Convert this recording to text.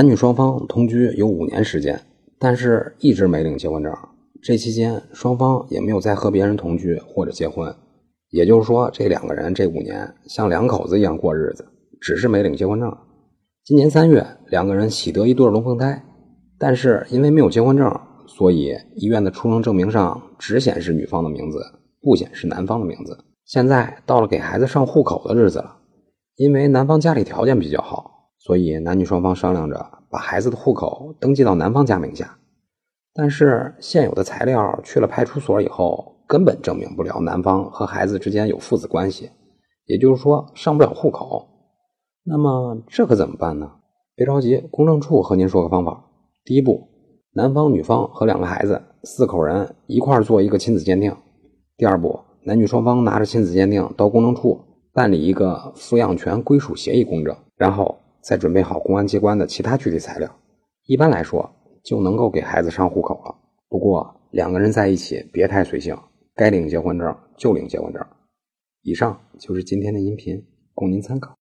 男女双方同居有五年时间，但是一直没领结婚证。这期间，双方也没有再和别人同居或者结婚。也就是说，这两个人这五年像两口子一样过日子，只是没领结婚证。今年三月，两个人喜得一对龙凤胎，但是因为没有结婚证，所以医院的出生证明上只显示女方的名字，不显示男方的名字。现在到了给孩子上户口的日子了，因为男方家里条件比较好，所以男女双方商量着把孩子的户口登记到男方家名下。但是现有的材料去了派出所以后。根本证明不了男方和孩子之间有父子关系，也就是说上不了户口。那么这可怎么办呢？别着急，公证处和您说个方法。第一步，男方、女方和两个孩子四口人一块做一个亲子鉴定。第二步，男女双方拿着亲子鉴定到公证处办理一个抚养权归属协议公证，然后再准备好公安机关的其他具体材料，一般来说就能够给孩子上户口了。不过两个人在一起别太随性。该领结婚证就领结婚证。以上就是今天的音频，供您参考。